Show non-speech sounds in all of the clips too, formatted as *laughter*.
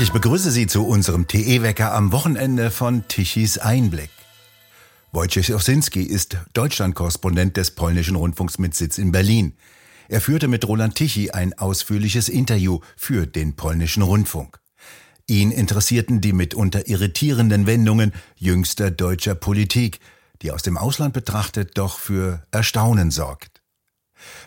Ich begrüße Sie zu unserem TE-Wecker am Wochenende von Tichys Einblick. Wojciech Osinski ist Deutschlandkorrespondent des polnischen Rundfunks mit Sitz in Berlin. Er führte mit Roland Tichy ein ausführliches Interview für den polnischen Rundfunk. Ihn interessierten die mitunter irritierenden Wendungen jüngster deutscher Politik, die aus dem Ausland betrachtet doch für Erstaunen sorgt.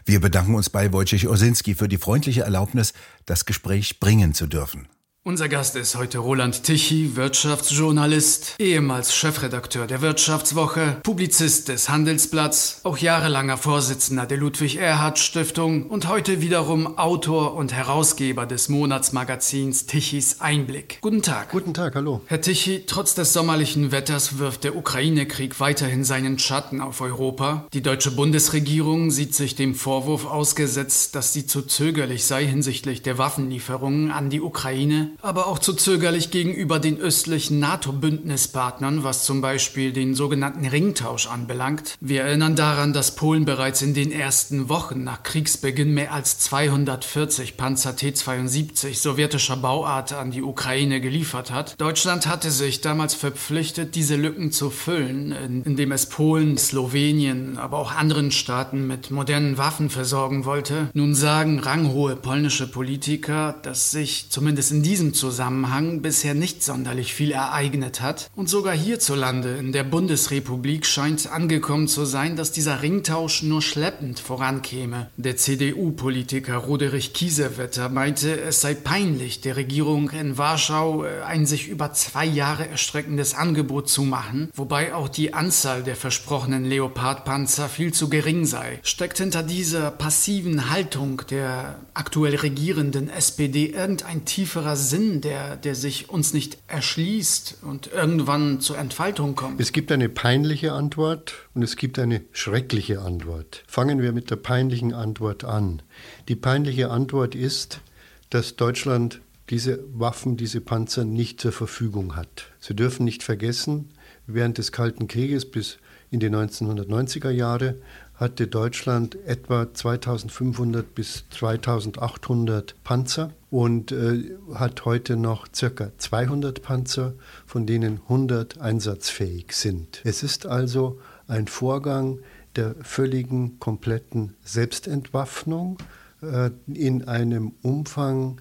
Wir bedanken uns bei Wojciech Osinski für die freundliche Erlaubnis, das Gespräch bringen zu dürfen. Unser Gast ist heute Roland Tichy, Wirtschaftsjournalist, ehemals Chefredakteur der Wirtschaftswoche, Publizist des Handelsblatts, auch jahrelanger Vorsitzender der Ludwig-Erhard-Stiftung und heute wiederum Autor und Herausgeber des Monatsmagazins Tichys Einblick. Guten Tag. Guten Tag, hallo. Herr Tichy, trotz des sommerlichen Wetters wirft der Ukraine-Krieg weiterhin seinen Schatten auf Europa. Die deutsche Bundesregierung sieht sich dem Vorwurf ausgesetzt, dass sie zu zögerlich sei hinsichtlich der Waffenlieferungen an die Ukraine aber auch zu zögerlich gegenüber den östlichen NATO-Bündnispartnern, was zum Beispiel den sogenannten Ringtausch anbelangt. Wir erinnern daran, dass Polen bereits in den ersten Wochen nach Kriegsbeginn mehr als 240 Panzer T-72 sowjetischer Bauart an die Ukraine geliefert hat. Deutschland hatte sich damals verpflichtet, diese Lücken zu füllen, indem es Polen, Slowenien, aber auch anderen Staaten mit modernen Waffen versorgen wollte. Nun sagen ranghohe polnische Politiker, dass sich zumindest in diesem diesem Zusammenhang bisher nicht sonderlich viel ereignet hat. Und sogar hierzulande in der Bundesrepublik scheint angekommen zu sein, dass dieser Ringtausch nur schleppend vorankäme. Der CDU-Politiker Roderich Kiesewetter meinte, es sei peinlich, der Regierung in Warschau äh, ein sich über zwei Jahre erstreckendes Angebot zu machen, wobei auch die Anzahl der versprochenen Leopardpanzer viel zu gering sei. Steckt hinter dieser passiven Haltung der aktuell regierenden SPD irgendein tieferer Sinn Sinn, der, der sich uns nicht erschließt und irgendwann zur Entfaltung kommt? Es gibt eine peinliche Antwort und es gibt eine schreckliche Antwort. Fangen wir mit der peinlichen Antwort an. Die peinliche Antwort ist, dass Deutschland diese Waffen, diese Panzer nicht zur Verfügung hat. Sie dürfen nicht vergessen, während des Kalten Krieges bis in die 1990er Jahre hatte Deutschland etwa 2500 bis 2800 Panzer und äh, hat heute noch circa 200 Panzer, von denen 100 einsatzfähig sind. Es ist also ein Vorgang der völligen, kompletten Selbstentwaffnung äh, in einem Umfang,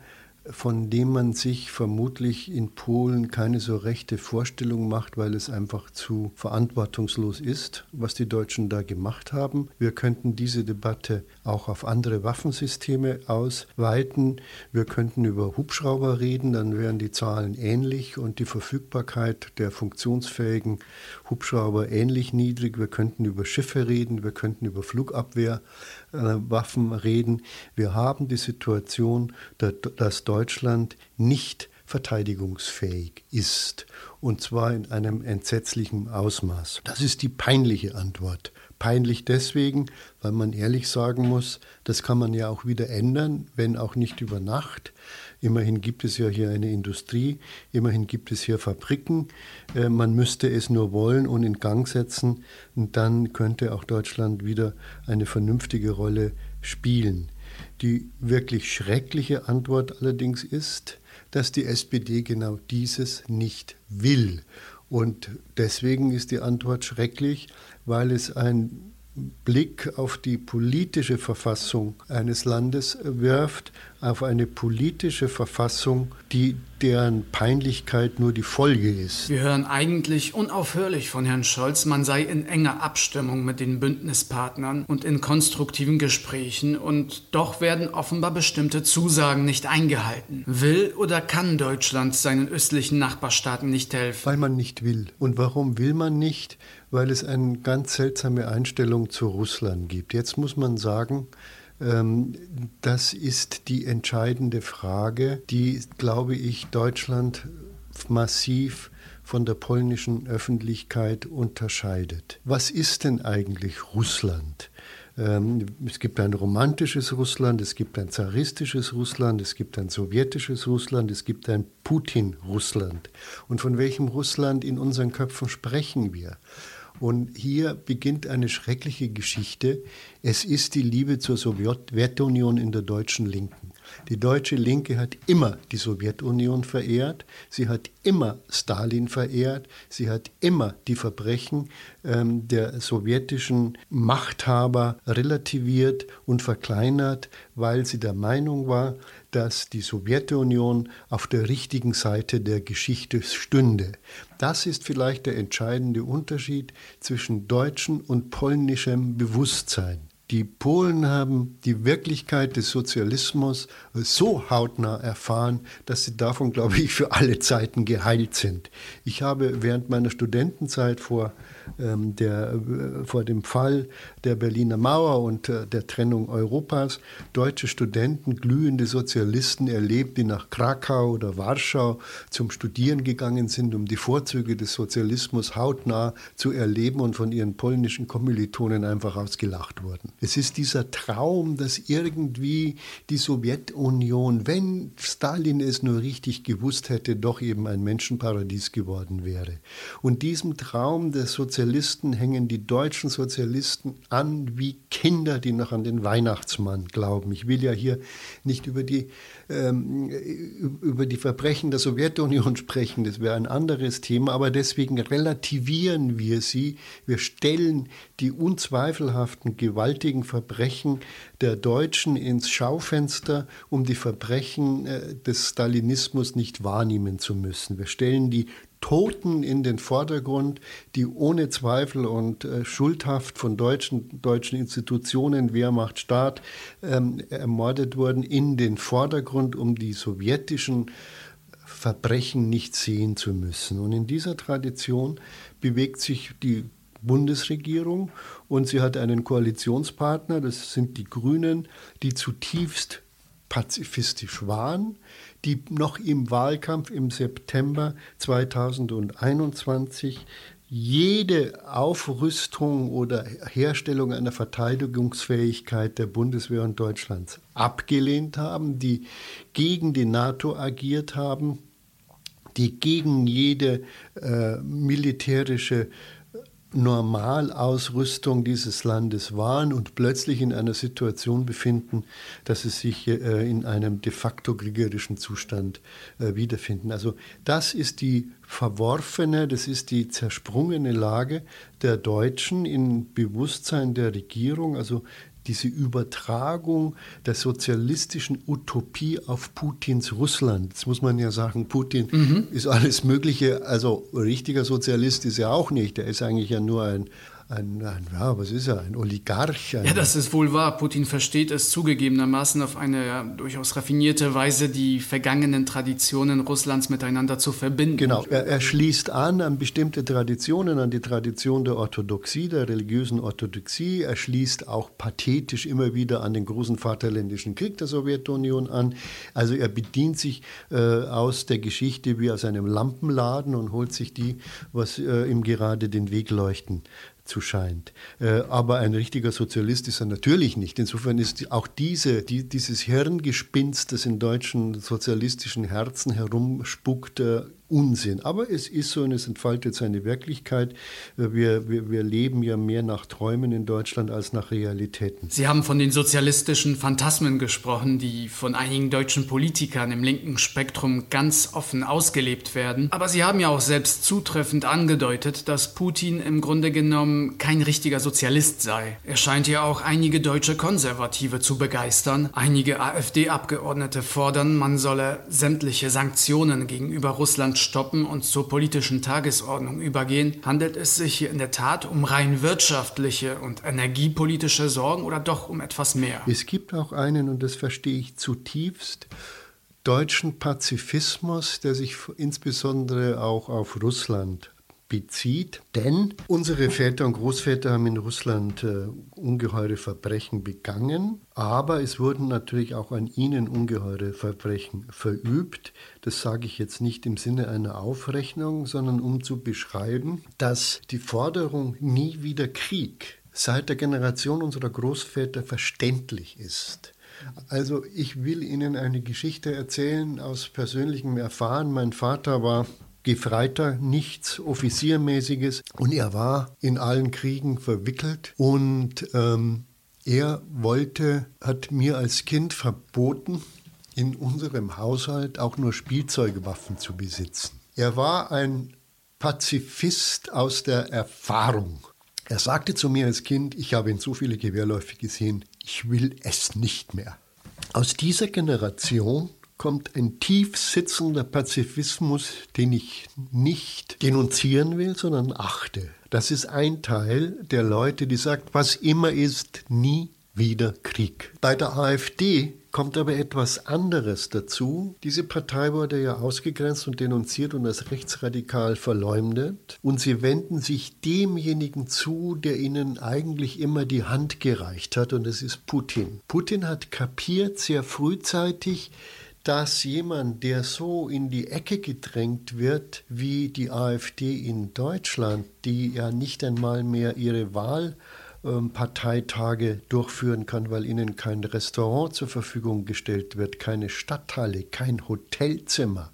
von dem man sich vermutlich in Polen keine so rechte Vorstellung macht, weil es einfach zu verantwortungslos ist, was die Deutschen da gemacht haben. Wir könnten diese Debatte auch auf andere Waffensysteme ausweiten. Wir könnten über Hubschrauber reden, dann wären die Zahlen ähnlich und die Verfügbarkeit der funktionsfähigen Hubschrauber ähnlich niedrig. Wir könnten über Schiffe reden, wir könnten über Flugabwehrwaffen reden. Wir haben die Situation, dass Deutschland nicht verteidigungsfähig ist. Und zwar in einem entsetzlichen Ausmaß. Das ist die peinliche Antwort. Peinlich deswegen, weil man ehrlich sagen muss, das kann man ja auch wieder ändern, wenn auch nicht über Nacht. Immerhin gibt es ja hier eine Industrie, immerhin gibt es hier Fabriken. Äh, man müsste es nur wollen und in Gang setzen und dann könnte auch Deutschland wieder eine vernünftige Rolle spielen. Die wirklich schreckliche Antwort allerdings ist, dass die SPD genau dieses nicht will. Und deswegen ist die Antwort schrecklich, weil es ein Blick auf die politische Verfassung eines Landes wirft, auf eine politische Verfassung, die deren Peinlichkeit nur die Folge ist. Wir hören eigentlich unaufhörlich von Herrn Scholz, man sei in enger Abstimmung mit den Bündnispartnern und in konstruktiven Gesprächen und doch werden offenbar bestimmte Zusagen nicht eingehalten. Will oder kann Deutschland seinen östlichen Nachbarstaaten nicht helfen? Weil man nicht will. Und warum will man nicht? Weil es eine ganz seltsame Einstellung zu Russland gibt. Jetzt muss man sagen, ähm, das ist die entscheidende Frage, die, glaube ich, Deutschland massiv von der polnischen Öffentlichkeit unterscheidet. Was ist denn eigentlich Russland? Ähm, es gibt ein romantisches Russland, es gibt ein zaristisches Russland, es gibt ein sowjetisches Russland, es gibt ein Putin-Russland. Und von welchem Russland in unseren Köpfen sprechen wir? Und hier beginnt eine schreckliche Geschichte. Es ist die Liebe zur Sowjetunion in der deutschen Linken. Die deutsche Linke hat immer die Sowjetunion verehrt, sie hat immer Stalin verehrt, sie hat immer die Verbrechen ähm, der sowjetischen Machthaber relativiert und verkleinert, weil sie der Meinung war, dass die Sowjetunion auf der richtigen Seite der Geschichte stünde. Das ist vielleicht der entscheidende Unterschied zwischen deutschem und polnischem Bewusstsein. Die Polen haben die Wirklichkeit des Sozialismus so hautnah erfahren, dass sie davon, glaube ich, für alle Zeiten geheilt sind. Ich habe während meiner Studentenzeit vor ähm, der, äh, vor dem Fall der Berliner Mauer und äh, der Trennung Europas deutsche Studenten, glühende Sozialisten erlebt, die nach Krakau oder Warschau zum Studieren gegangen sind, um die Vorzüge des Sozialismus hautnah zu erleben und von ihren polnischen Kommilitonen einfach ausgelacht wurden. Es ist dieser Traum, dass irgendwie die Sowjetunion, wenn Stalin es nur richtig gewusst hätte, doch eben ein Menschenparadies geworden wäre. Und diesem Traum Sozialismus Sozialisten hängen die deutschen Sozialisten an wie Kinder, die noch an den Weihnachtsmann glauben. Ich will ja hier nicht über die, ähm, über die Verbrechen der Sowjetunion *laughs* sprechen, das wäre ein anderes Thema, aber deswegen relativieren wir sie. Wir stellen die unzweifelhaften, gewaltigen Verbrechen der Deutschen ins Schaufenster, um die Verbrechen äh, des Stalinismus nicht wahrnehmen zu müssen. Wir stellen die Toten in den Vordergrund, die ohne Zweifel und äh, schuldhaft von deutschen, deutschen Institutionen, Wehrmacht, Staat ähm, ermordet wurden, in den Vordergrund, um die sowjetischen Verbrechen nicht sehen zu müssen. Und in dieser Tradition bewegt sich die Bundesregierung und sie hat einen Koalitionspartner, das sind die Grünen, die zutiefst pazifistisch waren, die noch im Wahlkampf im September 2021 jede Aufrüstung oder Herstellung einer Verteidigungsfähigkeit der Bundeswehr und Deutschlands abgelehnt haben, die gegen die NATO agiert haben, die gegen jede äh, militärische Normalausrüstung dieses Landes waren und plötzlich in einer Situation befinden, dass sie sich äh, in einem de facto kriegerischen Zustand äh, wiederfinden. Also das ist die verworfene, das ist die zersprungene Lage der Deutschen im Bewusstsein der Regierung. Also diese Übertragung der sozialistischen Utopie auf Putins Russland. Jetzt muss man ja sagen, Putin mhm. ist alles Mögliche, also richtiger Sozialist ist er auch nicht. Er ist eigentlich ja nur ein ein, ein, ja, was ist er, ein Oligarch. Ein ja, das ist wohl wahr. Putin versteht es zugegebenermaßen auf eine ja, durchaus raffinierte Weise, die vergangenen Traditionen Russlands miteinander zu verbinden. Genau, er, er, schließt an an bestimmte Traditionen, an die Tradition der Orthodoxie, der religiösen Orthodoxie. Er schließt auch pathetisch immer wieder an den großen Vaterländischen Krieg der Sowjetunion an. Also er bedient sich äh, aus der Geschichte wie aus einem Lampenladen und holt sich die, was äh, ihm gerade den Weg leuchten zu scheint. Äh, aber ein richtiger Sozialist ist er natürlich nicht. Insofern ist auch diese, die, dieses Hirngespinst, das in deutschen sozialistischen Herzen herumspuckt, äh, Unsinn. Aber es ist so und es entfaltet seine Wirklichkeit. Wir, wir, wir leben ja mehr nach Träumen in Deutschland als nach Realitäten. Sie haben von den sozialistischen Phantasmen gesprochen, die von einigen deutschen Politikern im linken Spektrum ganz offen ausgelebt werden. Aber Sie haben ja auch selbst zutreffend angedeutet, dass Putin im Grunde genommen kein richtiger Sozialist sei. Er scheint ja auch einige deutsche Konservative zu begeistern. Einige AfD-Abgeordnete fordern, man solle sämtliche Sanktionen gegenüber Russland stoppen und zur politischen Tagesordnung übergehen, handelt es sich hier in der Tat um rein wirtschaftliche und energiepolitische Sorgen oder doch um etwas mehr? Es gibt auch einen, und das verstehe ich zutiefst, deutschen Pazifismus, der sich insbesondere auch auf Russland bezieht. Denn unsere Väter und Großväter haben in Russland äh, ungeheure Verbrechen begangen, aber es wurden natürlich auch an ihnen ungeheure Verbrechen verübt. Das sage ich jetzt nicht im Sinne einer Aufrechnung, sondern um zu beschreiben, dass die Forderung nie wieder Krieg seit der Generation unserer Großväter verständlich ist. Also ich will Ihnen eine Geschichte erzählen aus persönlichem Erfahren. Mein Vater war Gefreiter, nichts Offiziermäßiges. Und er war in allen Kriegen verwickelt und ähm, er wollte, hat mir als Kind verboten, in unserem Haushalt auch nur Spielzeugwaffen zu besitzen. Er war ein Pazifist aus der Erfahrung. Er sagte zu mir als Kind, ich habe in so viele Gewehrläufe gesehen, ich will es nicht mehr. Aus dieser Generation kommt ein tief sitzender Pazifismus, den ich nicht denunzieren will, sondern achte. Das ist ein Teil der Leute, die sagt, was immer ist, nie wieder Krieg. Bei der AfD kommt aber etwas anderes dazu. Diese Partei wurde ja ausgegrenzt und denunziert und als rechtsradikal verleumdet. Und sie wenden sich demjenigen zu, der ihnen eigentlich immer die Hand gereicht hat, und das ist Putin. Putin hat kapiert sehr frühzeitig, dass jemand, der so in die Ecke gedrängt wird wie die AfD in Deutschland, die ja nicht einmal mehr ihre Wahlparteitage durchführen kann, weil ihnen kein Restaurant zur Verfügung gestellt wird, keine Stadthalle, kein Hotelzimmer.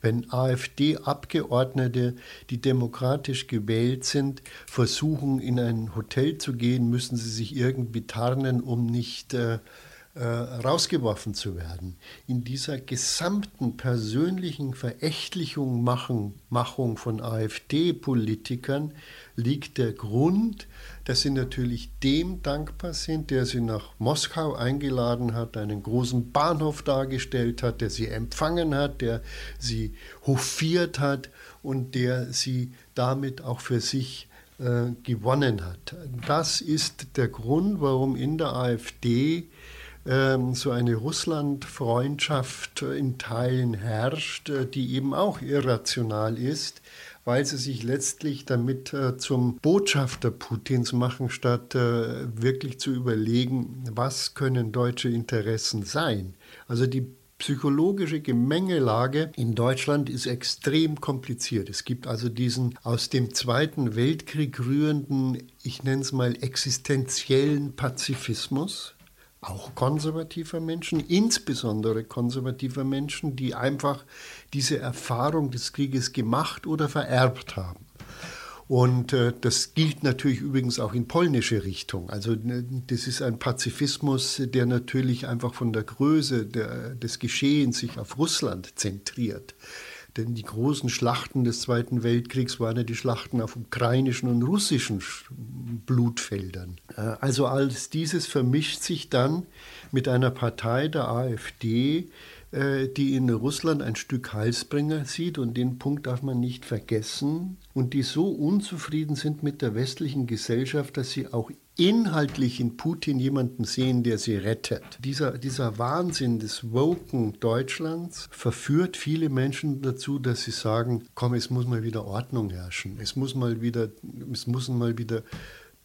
Wenn AfD-Abgeordnete, die demokratisch gewählt sind, versuchen, in ein Hotel zu gehen, müssen sie sich irgendwie tarnen, um nicht äh, äh, rausgeworfen zu werden. In dieser gesamten persönlichen Verächtlichung machen, Machung von AfD-Politikern liegt der Grund, dass sie natürlich dem dankbar sind, der sie nach Moskau eingeladen hat, einen großen Bahnhof dargestellt hat, der sie empfangen hat, der sie hofiert hat und der sie damit auch für sich äh, gewonnen hat. Das ist der Grund, warum in der AfD ähm, so eine Russland-Freundschaft in Teilen herrscht, äh, die eben auch irrational ist, weil sie sich letztlich damit äh, zum Botschafter Putins machen, statt äh, wirklich zu überlegen, was können deutsche Interessen sein. Also die psychologische Gemengelage in Deutschland ist extrem kompliziert. Es gibt also diesen aus dem Zweiten Weltkrieg rührenden, ich nenne es mal existenziellen Pazifismus, auch konservativer Menschen, insbesondere konservativer Menschen, die einfach diese Erfahrung des Krieges gemacht oder vererbt haben. Und äh, das gilt natürlich übrigens auch in polnische Richtung. Also ne, das ist ein Pazifismus, der natürlich einfach von der Größe der, des Geschehens sich auf Russland zentriert. Denn die großen Schlachten des Zweiten Weltkriegs waren ja die Schlachten auf ukrainischen und russischen Blutfeldern. Also alles dieses vermischt sich dann mit einer Partei der AfD, die in Russland ein Stück Heilsbringer sieht und den Punkt darf man nicht vergessen und die so unzufrieden sind mit der westlichen Gesellschaft, dass sie auch inhaltlich in Putin jemanden sehen, der sie rettet. Dieser, dieser Wahnsinn des Woken Deutschlands verführt viele Menschen dazu, dass sie sagen, komm, es muss mal wieder Ordnung herrschen, es muss mal wieder, es muss mal wieder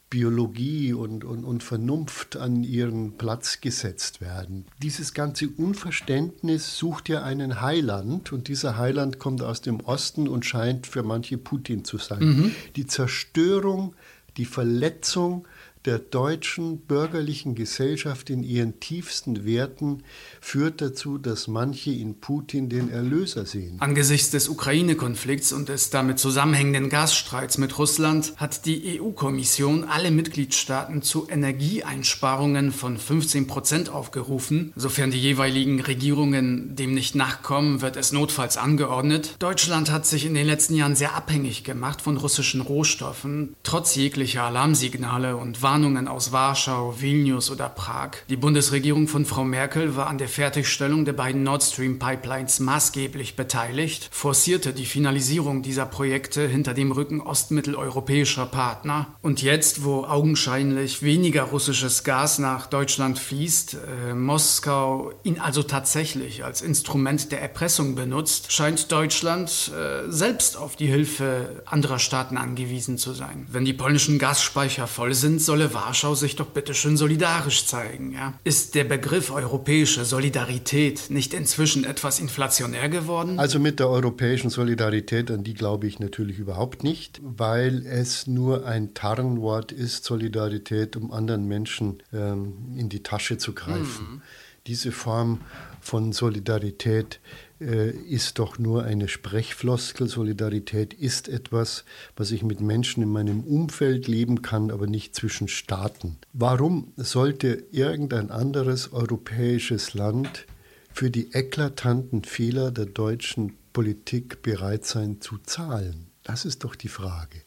Biologie und, und, und Vernunft an ihren Platz gesetzt werden. Dieses ganze Unverständnis sucht ja einen Heiland und dieser Heiland kommt aus dem Osten und scheint für manche Putin zu sein. Mhm. Die Zerstörung, die Verletzung der deutschen bürgerlichen Gesellschaft in ihren tiefsten Werten führt dazu, dass manche in Putin den Erlöser sehen. Angesichts des Ukraine-Konflikts und des damit zusammenhängenden Gasstreits mit Russland hat die EU-Kommission alle Mitgliedstaaten zu Energieeinsparungen von 15 Prozent aufgerufen. Sofern die jeweiligen Regierungen dem nicht nachkommen, wird es notfalls angeordnet. Deutschland hat sich in den letzten Jahren sehr abhängig gemacht von russischen Rohstoffen, trotz jeglicher Alarmsignale und Warnungen Warnungen aus Warschau, Vilnius oder Prag. Die Bundesregierung von Frau Merkel war an der Fertigstellung der beiden Nord Stream Pipelines maßgeblich beteiligt, forcierte die Finalisierung dieser Projekte hinter dem Rücken ostmitteleuropäischer Partner. Und jetzt, wo augenscheinlich weniger russisches Gas nach Deutschland fließt, äh, Moskau ihn also tatsächlich als Instrument der Erpressung benutzt, scheint Deutschland äh, selbst auf die Hilfe anderer Staaten angewiesen zu sein. Wenn die polnischen Gasspeicher voll sind, solle solle Warschau sich doch bitte schön solidarisch zeigen. Ja? Ist der Begriff europäische Solidarität nicht inzwischen etwas inflationär geworden? Also mit der europäischen Solidarität, an die glaube ich natürlich überhaupt nicht, weil es nur ein Tarnwort ist, Solidarität, um anderen Menschen ähm, in die Tasche zu greifen. Mhm. Diese Form von Solidarität ist doch nur eine Sprechfloskel. Solidarität ist etwas, was ich mit Menschen in meinem Umfeld leben kann, aber nicht zwischen Staaten. Warum sollte irgendein anderes europäisches Land für die eklatanten Fehler der deutschen Politik bereit sein zu zahlen? Das ist doch die Frage.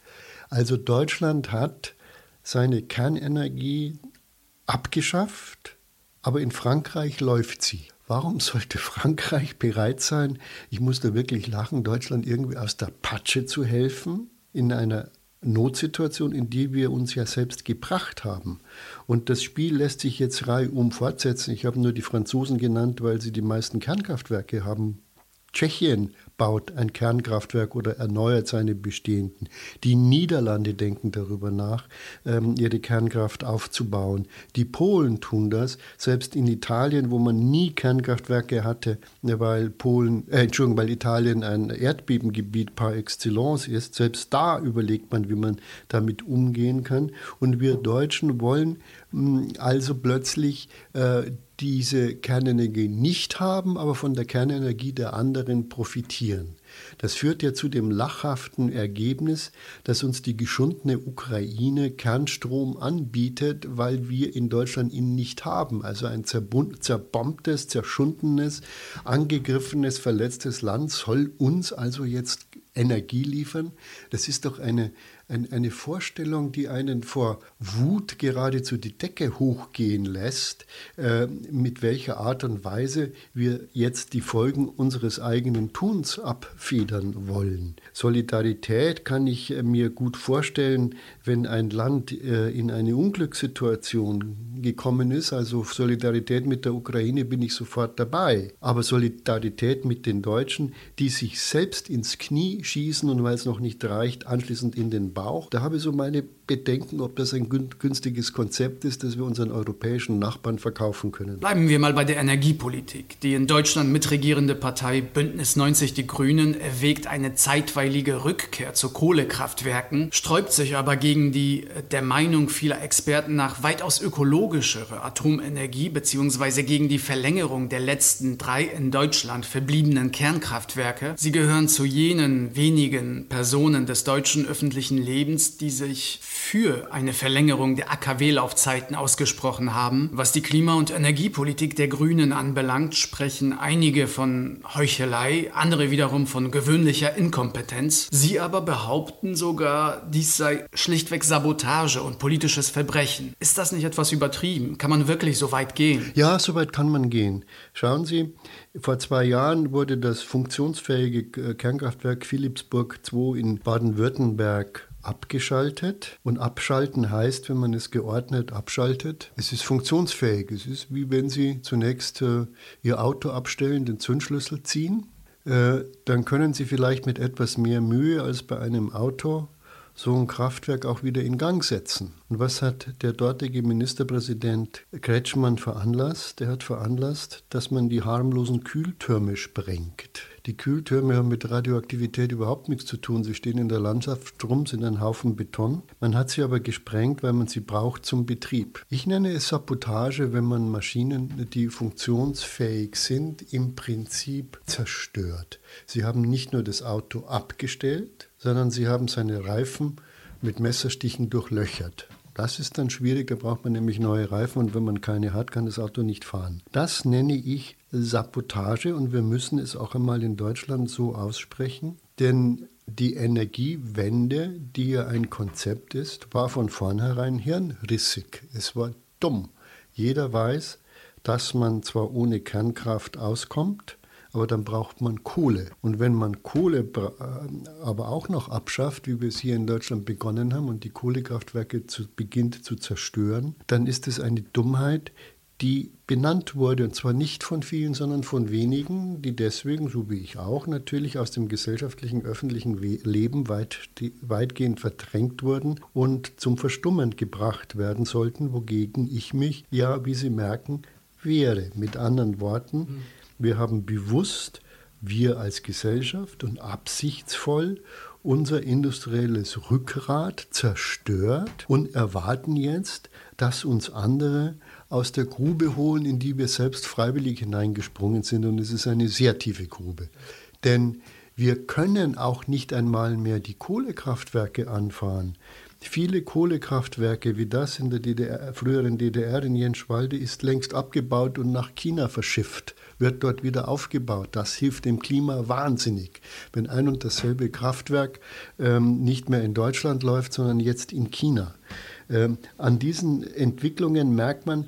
Also Deutschland hat seine Kernenergie abgeschafft, aber in Frankreich läuft sie. Warum sollte Frankreich bereit sein, ich muss da wirklich lachen, Deutschland irgendwie aus der Patsche zu helfen, in einer Notsituation, in die wir uns ja selbst gebracht haben. Und das Spiel lässt sich jetzt reihum fortsetzen. Ich habe nur die Franzosen genannt, weil sie die meisten Kernkraftwerke haben. Tschechien baut ein Kernkraftwerk oder erneuert seine bestehenden. Die Niederlande denken darüber nach, ähm, ihre Kernkraft aufzubauen. Die Polen tun das. Selbst in Italien, wo man nie Kernkraftwerke hatte, weil Polen, äh, Entschuldigung, weil Italien ein Erdbebengebiet par excellence ist, selbst da überlegt man, wie man damit umgehen kann. Und wir Deutschen wollen mh, hm, also plötzlich äh, diese Kernenergie nicht haben, aber von der Kernenergie der anderen profitieren. Das führt ja zu dem lachhaften Ergebnis, dass uns die geschundene Ukraine Kernstrom anbietet, weil wir in Deutschland ihn nicht haben. Also ein zerbombtes, zerschundenes, angegriffenes, verletztes Land soll uns also jetzt Energie liefern. Das ist doch eine ein, eine Vorstellung, die einen vor Wut geradezu die Decke hochgehen lässt, äh, mit welcher Art und Weise wir jetzt die Folgen unseres eigenen Tuns abfedern wollen. Solidarität kann ich äh, mir gut vorstellen, wenn ein Land äh, in eine Unglückssituation gekommen ist. Also Solidarität mit der Ukraine bin ich sofort dabei. Aber Solidarität mit den Deutschen, die sich selbst ins Knie schießen und weil es noch nicht reicht, anschließend in den Bauch. Da habe ich so meine Bedenken, ob das ein günstiges Konzept ist, das wir unseren europäischen Nachbarn verkaufen können. Bleiben wir mal bei der Energiepolitik. Die in Deutschland mitregierende Partei Bündnis 90 Die Grünen erwägt eine zeitweilige Rückkehr zu Kohlekraftwerken, sträubt sich aber gegen die der Meinung vieler Experten nach weitaus ökologischere Atomenergie bzw. gegen die Verlängerung der letzten drei in Deutschland verbliebenen Kernkraftwerke. Sie gehören zu jenen wenigen Personen des deutschen öffentlichen Lebens, die sich für eine Verlängerung der AKW-Laufzeiten ausgesprochen haben. Was die Klima- und Energiepolitik der Grünen anbelangt, sprechen einige von Heuchelei, andere wiederum von gewöhnlicher Inkompetenz. Sie aber behaupten sogar, dies sei schlichtweg Sabotage und politisches Verbrechen. Ist das nicht etwas übertrieben? Kann man wirklich so weit gehen? Ja, so weit kann man gehen. Schauen Sie, vor zwei Jahren wurde das funktionsfähige Kernkraftwerk Philipsburg II in Baden-Württemberg abgeschaltet. Und abschalten heißt, wenn man es geordnet abschaltet, es ist funktionsfähig. Es ist wie wenn Sie zunächst äh, Ihr Auto abstellen, den Zündschlüssel ziehen. Äh, dann können Sie vielleicht mit etwas mehr Mühe als bei einem Auto so ein Kraftwerk auch wieder in Gang setzen. Und was hat der dortige Ministerpräsident Kretschmann veranlasst? Er hat veranlasst, dass man die harmlosen Kühltürme sprengt. Die Kühltürme haben mit Radioaktivität überhaupt nichts zu tun. Sie stehen in der Landschaft rum, sind ein Haufen Beton. Man hat sie aber gesprengt, weil man sie braucht zum Betrieb. Ich nenne es Sabotage, wenn man Maschinen, die funktionsfähig sind, im Prinzip zerstört. Sie haben nicht nur das Auto abgestellt, sondern sie haben seine Reifen mit Messerstichen durchlöchert. Das ist dann schwierig, da braucht man nämlich neue Reifen und wenn man keine hat, kann das Auto nicht fahren. Das nenne ich Sabotage und wir müssen es auch einmal in Deutschland so aussprechen, denn die Energiewende, die ja ein Konzept ist, war von vornherein hirnrissig. Es war dumm. Jeder weiß, dass man zwar ohne Kernkraft auskommt, aber dann braucht man Kohle. Und wenn man Kohle äh, aber auch noch abschafft, wie wir es hier in Deutschland begonnen haben und die Kohlekraftwerke zu, beginnt zu zerstören, dann ist es eine Dummheit, die benannt wurde, und zwar nicht von vielen, sondern von wenigen, die deswegen, so wie ich auch, natürlich aus dem gesellschaftlichen, öffentlichen Leben weit, weitgehend verdrängt wurden und zum Verstummen gebracht werden sollten, wogegen ich mich, ja, wie Sie merken, wehre. Mit anderen Worten, mhm. Wir haben bewusst, wir als Gesellschaft und absichtsvoll unser industrielles Rückgrat zerstört und erwarten jetzt, dass uns andere aus der Grube holen, in die wir selbst freiwillig hineingesprungen sind. Und es ist eine sehr tiefe Grube. Denn wir können auch nicht einmal mehr die Kohlekraftwerke anfahren. Viele Kohlekraftwerke wie das in der DDR, früheren DDR in Jenschwalde ist längst abgebaut und nach China verschifft, wird dort wieder aufgebaut. Das hilft dem Klima wahnsinnig, wenn ein und dasselbe Kraftwerk ähm, nicht mehr in Deutschland läuft, sondern jetzt in China. Ähm, an diesen Entwicklungen merkt man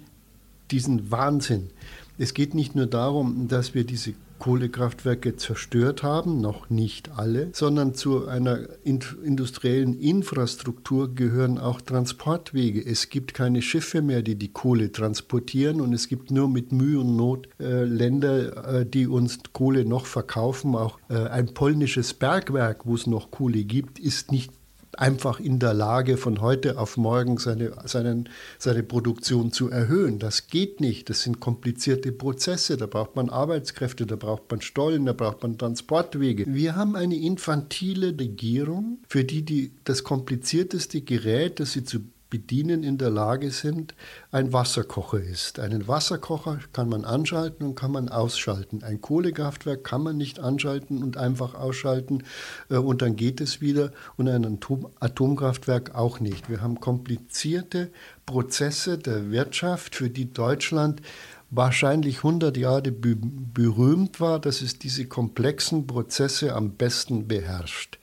diesen Wahnsinn. Es geht nicht nur darum, dass wir diese Kohlekraftwerke zerstört haben, noch nicht alle, sondern zu einer industriellen Infrastruktur gehören auch Transportwege. Es gibt keine Schiffe mehr, die die Kohle transportieren und es gibt nur mit Mühe und Not äh, Länder, äh, die uns Kohle noch verkaufen. Auch äh, ein polnisches Bergwerk, wo es noch Kohle gibt, ist nicht einfach in der Lage, von heute auf morgen seine, seinen, seine Produktion zu erhöhen. Das geht nicht. Das sind komplizierte Prozesse. Da braucht man Arbeitskräfte, da braucht man Stollen, da braucht man Transportwege. Wir haben eine infantile Regierung, für die, die das komplizierteste Gerät, das sie zu bedienen in der Lage sind, ein Wasserkocher ist. Einen Wasserkocher kann man anschalten und kann man ausschalten. Ein Kohlekraftwerk kann man nicht anschalten und einfach ausschalten äh, und dann geht es wieder und ein Atom Atomkraftwerk auch nicht. Wir haben komplizierte Prozesse der Wirtschaft, für die Deutschland wahrscheinlich 100 Jahre berühmt war, dass es diese komplexen Prozesse am besten beherrscht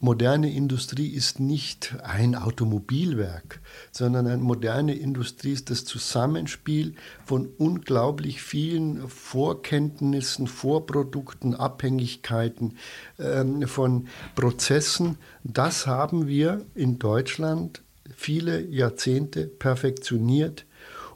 moderne Industrie ist nicht ein Automobilwerk, sondern eine moderne Industrie ist das Zusammenspiel von unglaublich vielen Vorkenntnissen, Vorprodukten, Abhängigkeiten, äh, von Prozessen. Das haben wir in Deutschland viele Jahrzehnte perfektioniert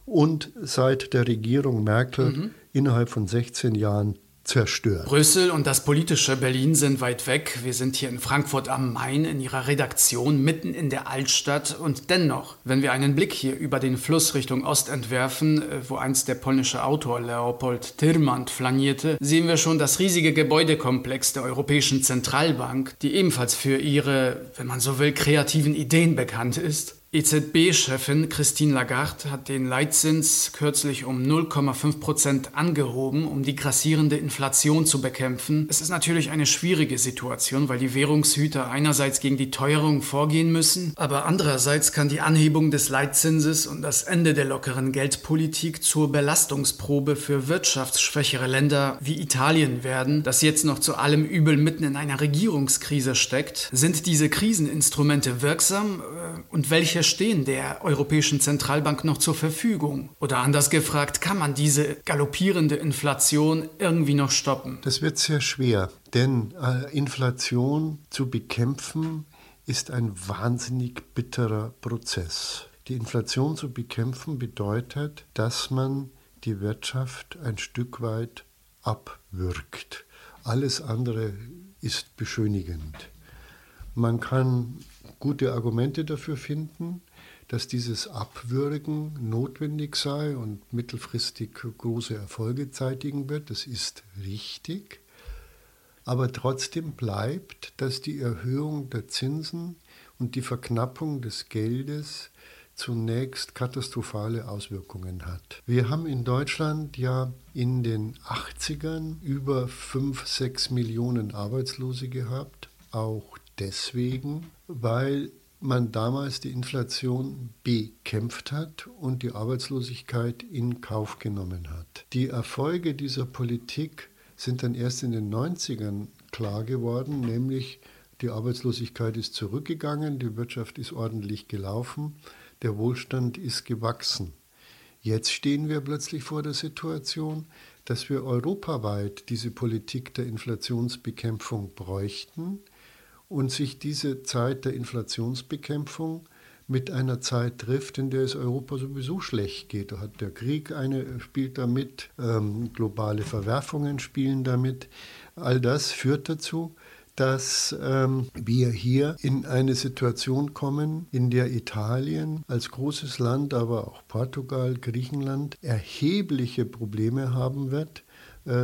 und seit der Regierung Merkel mhm. innerhalb von 16 Jahren zerstört. Brüssel und das politische Berlin sind weit weg. Wir sind hier in Frankfurt am Main in ihrer Redaktion mitten in der Altstadt und dennoch, wenn wir einen Blick hier über den Fluss Richtung Ost entwerfen, äh, wo einst der polnische Autor Leopold Tirmand flanierte, sehen wir schon das riesige Gebäudekomplex der Europäischen Zentralbank, die ebenfalls für ihre, wenn man so will, kreativen Ideen bekannt ist. EZB-Chefin Christine Lagarde hat den Leitzins kürzlich um 0,5 Prozent angehoben, um die grassierende Inflation zu bekämpfen. Es ist natürlich eine schwierige Situation, weil die Währungshüter einerseits gegen die Teuerung vorgehen müssen, aber andererseits kann die Anhebung des Leitzinses und das Ende der lockeren Geldpolitik zur Belastungsprobe für wirtschaftsschwächere Länder wie Italien werden, das jetzt noch zu allem Übel mitten in einer Regierungskrise steckt. Sind diese Kriseninstrumente wirksam und welche stehen der Europäischen Zentralbank noch zur Verfügung? Oder anders gefragt, kann man diese galoppierende Inflation irgendwie noch stoppen? Das wird sehr schwer, denn äh, Inflation zu bekämpfen ist ein wahnsinnig bitterer Prozess. Die Inflation zu bekämpfen bedeutet, dass man die Wirtschaft ein Stück weit abwürgt. Alles andere ist beschönigend. Man kann gute Argumente dafür finden, dass dieses Abwürgen notwendig sei und mittelfristig große Erfolge zeitigen wird. Das ist richtig. Aber trotzdem bleibt, dass die Erhöhung der Zinsen und die Verknappung des Geldes zunächst katastrophale Auswirkungen hat. Wir haben in Deutschland ja in den 80ern über 5, 6 Millionen Arbeitslose gehabt, auch deswegen, weil man damals die Inflation bekämpft hat und die Arbeitslosigkeit in Kauf genommen hat. Die Erfolge dieser Politik sind dann erst in den 90ern klar geworden, nämlich die Arbeitslosigkeit ist zurückgegangen, die Wirtschaft ist ordentlich gelaufen, der Wohlstand ist gewachsen. Jetzt stehen wir plötzlich vor der Situation, dass wir europaweit diese Politik der Inflationsbekämpfung bräuchten und sich diese Zeit der Inflationsbekämpfung mit einer Zeit trifft, in der es Europa sowieso schlecht geht. Da hat der Krieg eine, spielt damit, ähm, globale Verwerfungen spielen damit. All das führt dazu, dass ähm, wir hier in eine Situation kommen, in der Italien als großes Land, aber auch Portugal, Griechenland erhebliche Probleme haben wird,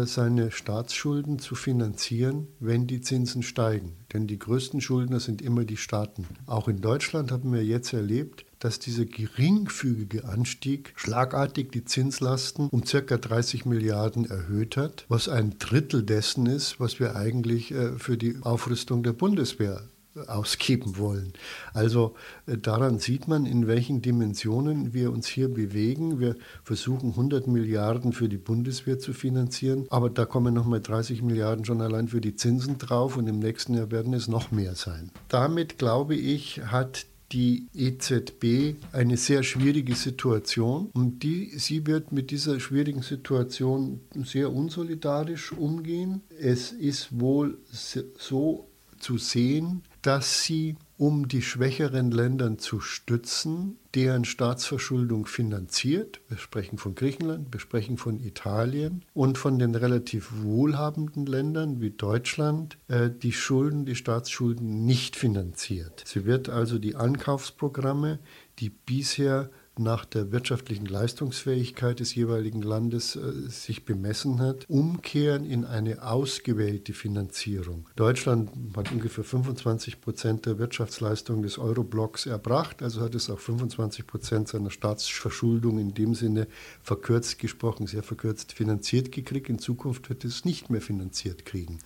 seine Staatsschulden zu finanzieren, wenn die Zinsen steigen. Denn die größten Schuldner sind immer die Staaten. Auch in Deutschland haben wir jetzt erlebt, dass dieser geringfügige Anstieg schlagartig die Zinslasten um ca. 30 Milliarden erhöht hat, was ein Drittel dessen ist, was wir eigentlich äh, für die Aufrüstung der Bundeswehr ausgeben wollen. Also äh, daran sieht man, in welchen Dimensionen wir uns hier bewegen. Wir versuchen 100 Milliarden für die Bundeswehr zu finanzieren, aber da kommen nochmal 30 Milliarden schon allein für die Zinsen drauf und im nächsten Jahr werden es noch mehr sein. Damit, glaube ich, hat die EZB eine sehr schwierige Situation und die, sie wird mit dieser schwierigen Situation sehr unsolidarisch umgehen. Es ist wohl so zu sehen, dass sie, um die schwächeren Länder zu stützen, deren Staatsverschuldung finanziert, wir sprechen von Griechenland, wir sprechen von Italien und von den relativ wohlhabenden Ländern wie Deutschland, äh, die Schulden, die Staatsschulden nicht finanziert. Sie wird also die Ankaufsprogramme, die bisher nach der wirtschaftlichen Leistungsfähigkeit des jeweiligen Landes äh, sich bemessen hat, umkehren in eine ausgewählte Finanzierung. Deutschland hat ungefähr 25 Prozent der Wirtschaftsleistung des Euroblocks erbracht, also hat es auch 25 Prozent seiner Staatsverschuldung in dem Sinne verkürzt gesprochen, sehr verkürzt finanziert gekriegt. In Zukunft wird es nicht mehr finanziert kriegen.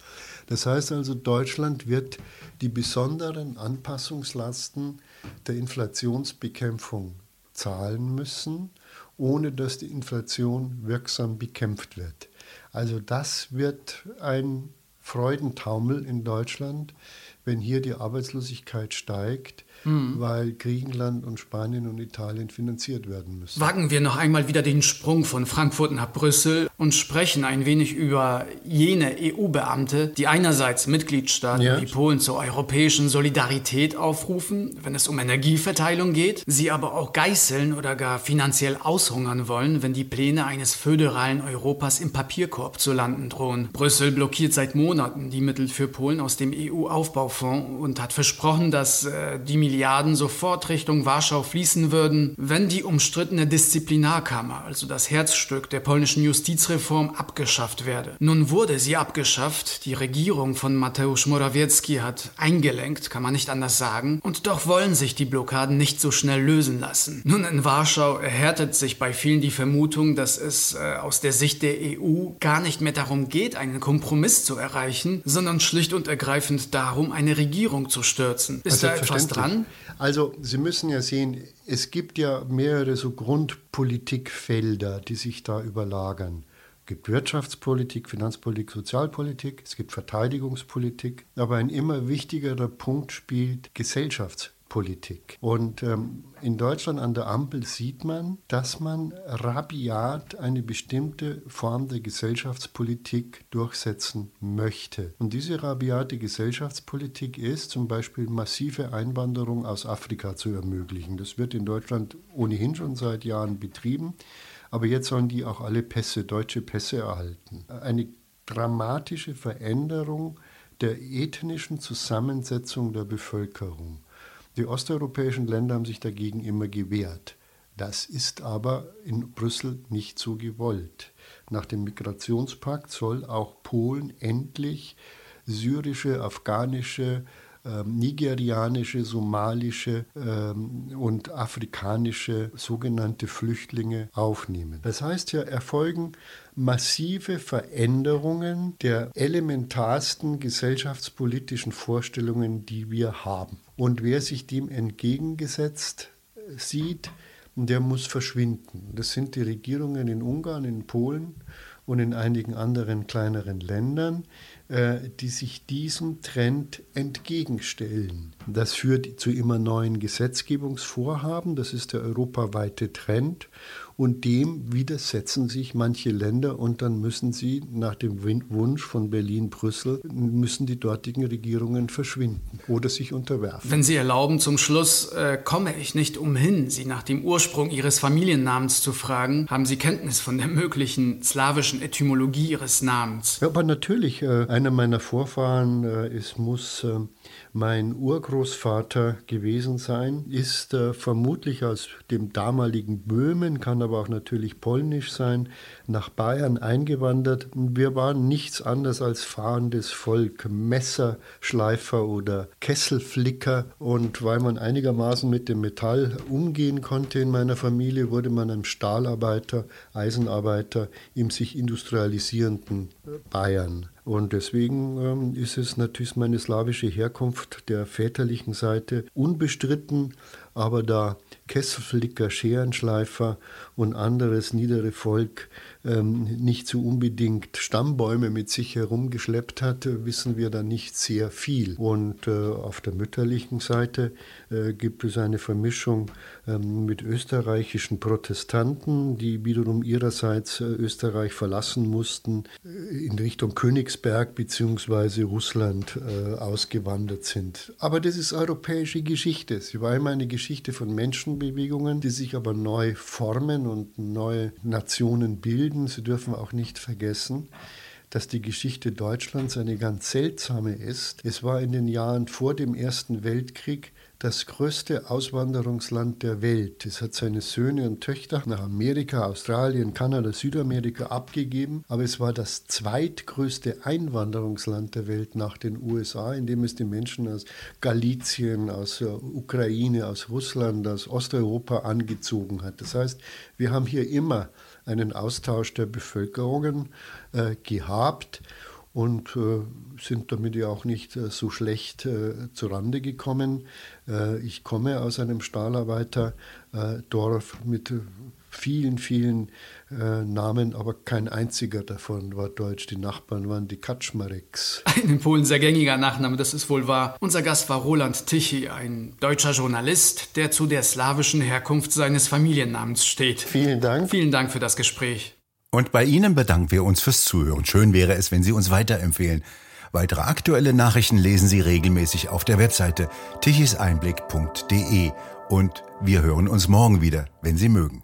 Das heißt also, Deutschland wird die besonderen Anpassungslasten der Inflationsbekämpfung zahlen müssen, ohne dass die Inflation wirksam bekämpft wird. Also das wird ein Freudentaumel in Deutschland, wenn hier die Arbeitslosigkeit steigt mhm. weil Griechenland und Spanien und Italien finanziert werden müssen. Wagen wir noch einmal wieder den Sprung von Frankfurt nach Brüssel und sprechen ein wenig über jene EU-Beamte, die einerseits Mitgliedstaaten ja. wie Polen zur europäischen Solidarität aufrufen, wenn es um Energieverteilung geht, sie aber auch geißeln oder gar finanziell aushungern wollen, wenn die Pläne eines föderalen Europas im Papierkorb zu landen drohen. Brüssel blockiert seit Monaten die Mittel für Polen aus dem EU-Aufbaufonds und hat versprochen, dass äh, die Milliarden sofort Richtung Warschau fließen würden, wenn die umstrittene Disziplinarkammer, also das Herzstück der polnischen Justizreform, abgeschafft werde. Nun wurde sie abgeschafft, die Regierung von Mateusz Morawiecki hat eingelenkt, kann man nicht anders sagen, und doch wollen sich die Blockaden nicht so schnell lösen lassen. Nun in Warschau erhärtet sich bei vielen die Vermutung, dass es äh, aus der Sicht der EU gar nicht mehr darum geht, einen Kompromiss zu erreichen, sondern schlicht und ergreifend darum, eine Regierung zu stürzen. Ist also da etwas dran? Also Sie müssen ja sehen, es gibt ja mehrere so Grundpolitikfelder, die sich da überlagern. Es gibt Wirtschaftspolitik, Finanzpolitik, Sozialpolitik, es gibt Verteidigungspolitik, aber ein immer wichtigerer Punkt spielt Gesellschaftspolitik. Politik. Und ähm, in Deutschland an der Ampel sieht man, dass man rabiat eine bestimmte Form der Gesellschaftspolitik durchsetzen möchte. Und diese rabiate Gesellschaftspolitik ist zum Beispiel massive Einwanderung aus Afrika zu ermöglichen. Das wird in Deutschland ohnehin schon seit Jahren betrieben. Aber jetzt sollen die auch alle Pässe, deutsche Pässe erhalten. Eine dramatische Veränderung der ethnischen Zusammensetzung der Bevölkerung. Die osteuropäischen Länder haben sich dagegen immer gewehrt. Das ist aber in Brüssel nicht so gewollt. Nach dem Migrationspakt soll auch Polen endlich syrische, afghanische, nigerianische, somalische ähm, und afrikanische sogenannte Flüchtlinge aufnehmen. Das heißt ja, erfolgen massive Veränderungen der elementarsten gesellschaftspolitischen Vorstellungen, die wir haben. Und wer sich dem entgegengesetzt sieht, der muss verschwinden. Das sind die Regierungen in Ungarn, in Polen und in einigen anderen kleineren Ländern, äh, die sich diesem Trend entgegenstellen. Das führt zu immer neuen Gesetzgebungsvorhaben, das ist der europaweite Trend und dem widersetzen sich manche Länder und dann müssen sie nach dem Wunsch von Berlin-Brüssel, müssen die dortigen Regierungen verschwinden oder sich unterwerfen. Wenn Sie erlauben, zum Schluss äh, komme ich nicht umhin, Sie nach dem Ursprung Ihres Familiennamens zu fragen. Haben Sie Kenntnis von der möglichen slawischen Etymologie Ihres Namens? Ja, aber natürlich, äh, einer meiner Vorfahren äh, ist, muss äh, mein Urgroßvater gewesen sein, ist äh, vermutlich aus dem damaligen Böhmen, kann aber auch natürlich polnisch sein, nach Bayern eingewandert. Wir waren nichts anderes als fahrendes Volk, Messerschleifer oder Kesselflicker. Und weil man einigermaßen mit dem Metall umgehen konnte in meiner Familie, wurde man ein Stahlarbeiter, Eisenarbeiter im sich industrialisierenden Bayern. Und es deswegen ähm, ist es natürlich meine slawische Herkunft der väterlichen Seite unbestritten, aber da Kesselflicker, Scherenschleifer und anderes niedere Volk ähm, nicht so unbedingt Stammbäume mit sich herumgeschleppt hat, wissen wir da nicht sehr viel. Und äh, auf der mütterlichen Seite äh, gibt es eine Vermischung ähm, mit österreichischen Protestanten, die wiederum ihrerseits äh, Österreich verlassen mussten, äh, in Richtung Königsberg bzw. Russland äh, ausgewandert sind. Aber das ist europäische Geschichte. Sie war immer eine Geschichte von Menschenbewegungen, die sich aber neu formen und neue Nationen bilden. Sie dürfen auch nicht vergessen, dass die Geschichte Deutschlands eine ganz seltsame ist. Es war in den Jahren vor dem Ersten Weltkrieg das größte Auswanderungsland der Welt. Es hat seine Söhne und Töchter nach Amerika, Australien, Kanada, Südamerika abgegeben, aber es war das zweitgrößte Einwanderungsland der Welt nach den USA, in dem es die Menschen aus Galizien, aus Ukraine, aus Russland, aus Osteuropa angezogen hat. Das heißt, wir haben hier immer einen Austausch der Bevölkerungen äh, gehabt und äh, sind damit ja auch nicht äh, so schlecht äh, zurande gekommen. Äh, ich komme aus einem Stahlarbeiterdorf mit vielen, vielen äh, Namen, aber kein einziger davon war deutsch. Die Nachbarn waren die Kaczmareks. *laughs* Ein in Polen sehr gängiger Nachname, das ist wohl wahr. Unser Gast war Roland Tichy, ein deutscher Journalist, der zu der slawischen Herkunft seines Familiennamens steht. Vielen Dank. Vielen Dank für das Gespräch. Und bei Ihnen bedanken wir uns fürs Zuhören. Schön wäre es, wenn Sie uns weiterempfehlen. Weitere aktuelle Nachrichten lesen Sie regelmäßig auf der Webseite tichiseinblick.de. Und wir hören uns morgen wieder, wenn Sie mögen.